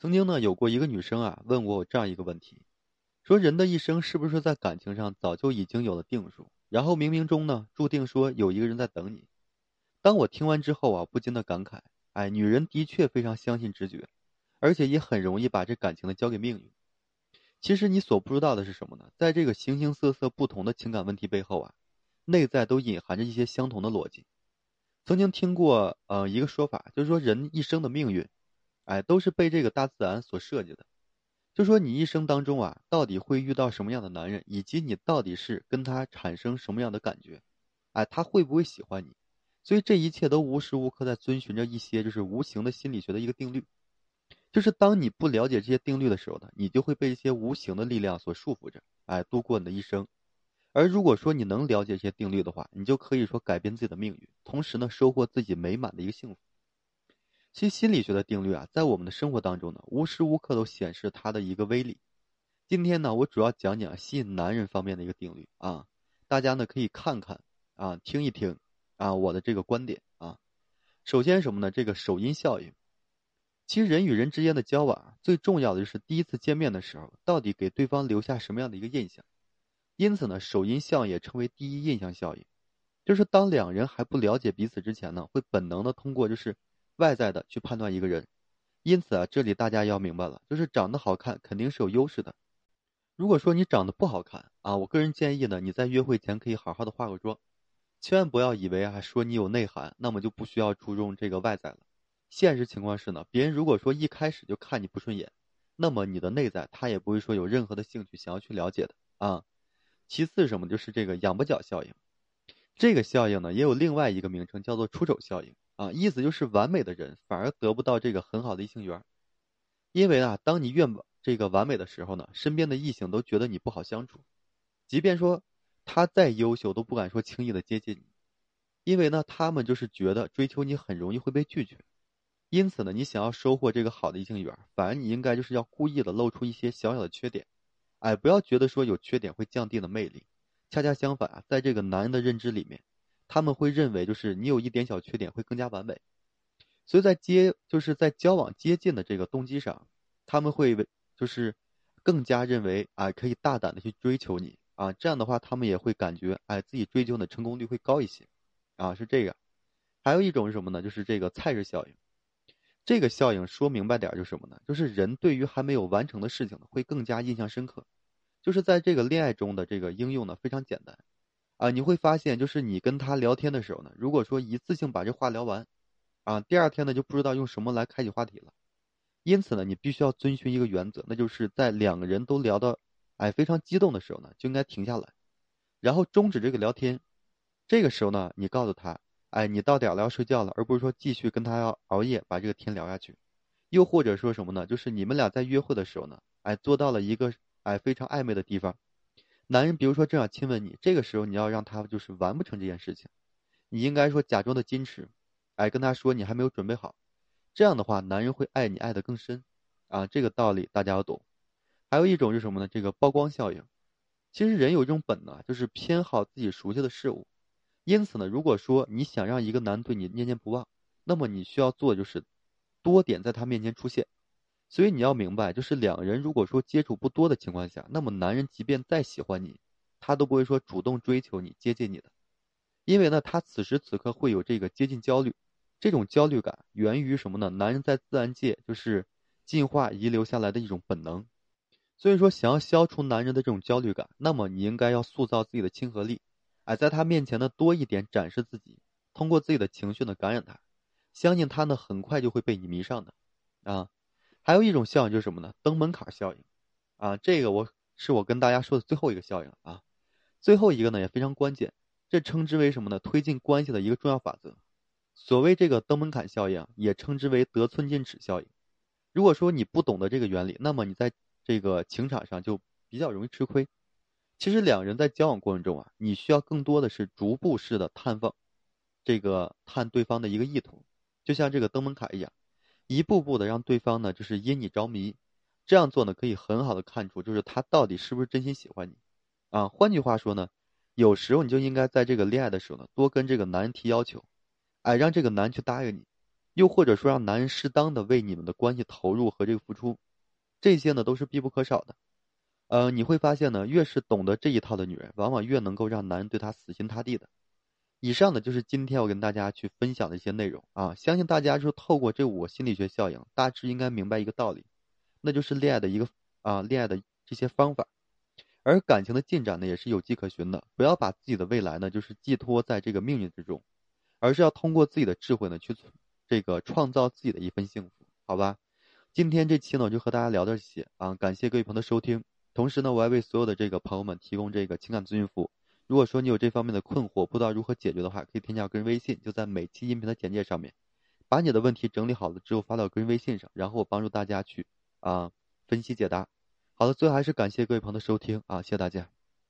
曾经呢，有过一个女生啊，问过我这样一个问题，说人的一生是不是在感情上早就已经有了定数？然后冥冥中呢，注定说有一个人在等你。当我听完之后啊，不禁的感慨，哎，女人的确非常相信直觉，而且也很容易把这感情呢交给命运。其实你所不知道的是什么呢？在这个形形色色不同的情感问题背后啊，内在都隐含着一些相同的逻辑。曾经听过呃一个说法，就是说人一生的命运。哎，都是被这个大自然所设计的。就说你一生当中啊，到底会遇到什么样的男人，以及你到底是跟他产生什么样的感觉，哎，他会不会喜欢你？所以这一切都无时无刻在遵循着一些就是无形的心理学的一个定律。就是当你不了解这些定律的时候呢，你就会被一些无形的力量所束缚着，哎，度过你的一生。而如果说你能了解这些定律的话，你就可以说改变自己的命运，同时呢，收获自己美满的一个幸福。其实心理学的定律啊，在我们的生活当中呢，无时无刻都显示它的一个威力。今天呢，我主要讲讲吸引男人方面的一个定律啊，大家呢可以看看啊，听一听啊我的这个观点啊。首先什么呢？这个首因效应。其实人与人之间的交往，最重要的就是第一次见面的时候，到底给对方留下什么样的一个印象。因此呢，首因效应也称为第一印象效应，就是当两人还不了解彼此之前呢，会本能的通过就是。外在的去判断一个人，因此啊，这里大家要明白了，就是长得好看肯定是有优势的。如果说你长得不好看啊，我个人建议呢，你在约会前可以好好的化个妆，千万不要以为啊说你有内涵，那么就不需要注重这个外在了。现实情况是呢，别人如果说一开始就看你不顺眼，那么你的内在他也不会说有任何的兴趣想要去了解的啊。其次什么就是这个仰跛脚效应，这个效应呢也有另外一个名称叫做出丑效应。啊，意思就是完美的人反而得不到这个很好的异性缘，因为啊，当你越这个完美的时候呢，身边的异性都觉得你不好相处，即便说他再优秀，都不敢说轻易的接近你，因为呢，他们就是觉得追求你很容易会被拒绝，因此呢，你想要收获这个好的异性缘，反而你应该就是要故意的露出一些小小的缺点，哎，不要觉得说有缺点会降低的魅力，恰恰相反啊，在这个男人的认知里面。他们会认为，就是你有一点小缺点会更加完美，所以在接就是在交往接近的这个动机上，他们会就是更加认为啊可以大胆的去追求你啊，这样的话他们也会感觉哎自己追求的成功率会高一些，啊是这个，还有一种是什么呢？就是这个菜式效应，这个效应说明白点就是什么呢？就是人对于还没有完成的事情呢会更加印象深刻，就是在这个恋爱中的这个应用呢非常简单。啊，你会发现，就是你跟他聊天的时候呢，如果说一次性把这话聊完，啊，第二天呢就不知道用什么来开启话题了。因此呢，你必须要遵循一个原则，那就是在两个人都聊到，哎，非常激动的时候呢，就应该停下来，然后终止这个聊天。这个时候呢，你告诉他，哎，你到点了要睡觉了，而不是说继续跟他要熬夜把这个天聊下去。又或者说什么呢？就是你们俩在约会的时候呢，哎，做到了一个哎非常暧昧的地方。男人，比如说正要亲吻你，这个时候你要让他就是完不成这件事情，你应该说假装的矜持，哎，跟他说你还没有准备好，这样的话，男人会爱你爱的更深，啊，这个道理大家要懂。还有一种是什么呢？这个曝光效应。其实人有一种本能，就是偏好自己熟悉的事物，因此呢，如果说你想让一个男对你念念不忘，那么你需要做的就是多点在他面前出现。所以你要明白，就是两人如果说接触不多的情况下，那么男人即便再喜欢你，他都不会说主动追求你、接近你的，因为呢，他此时此刻会有这个接近焦虑，这种焦虑感源于什么呢？男人在自然界就是进化遗留下来的一种本能。所以说，想要消除男人的这种焦虑感，那么你应该要塑造自己的亲和力，哎，在他面前呢多一点展示自己，通过自己的情绪呢感染他，相信他呢很快就会被你迷上的，啊。还有一种效应就是什么呢？登门槛效应，啊，这个我是我跟大家说的最后一个效应啊，最后一个呢也非常关键，这称之为什么呢？推进关系的一个重要法则。所谓这个登门槛效应，也称之为得寸进尺效应。如果说你不懂得这个原理，那么你在这个情场上就比较容易吃亏。其实两人在交往过程中啊，你需要更多的是逐步式的探访，这个探对方的一个意图，就像这个登门槛一样。一步步的让对方呢，就是因你着迷，这样做呢，可以很好的看出，就是他到底是不是真心喜欢你，啊，换句话说呢，有时候你就应该在这个恋爱的时候呢，多跟这个男人提要求，哎，让这个男人去答应你，又或者说让男人适当的为你们的关系投入和这个付出，这些呢都是必不可少的。呃，你会发现呢，越是懂得这一套的女人，往往越能够让男人对她死心塌地的。以上呢就是今天我跟大家去分享的一些内容啊，相信大家就透过这五个心理学效应，大致应该明白一个道理，那就是恋爱的一个啊恋爱的这些方法，而感情的进展呢也是有迹可循的。不要把自己的未来呢就是寄托在这个命运之中，而是要通过自己的智慧呢去这个创造自己的一份幸福，好吧？今天这期呢我就和大家聊到这些啊，感谢各位朋友的收听，同时呢我还为所有的这个朋友们提供这个情感咨询服务。如果说你有这方面的困惑，不知道如何解决的话，可以添加个人微信，就在每期音频的简介上面，把你的问题整理好了之后发到个人微信上，然后我帮助大家去啊分析解答。好的，最后还是感谢各位朋友的收听啊，谢谢大家。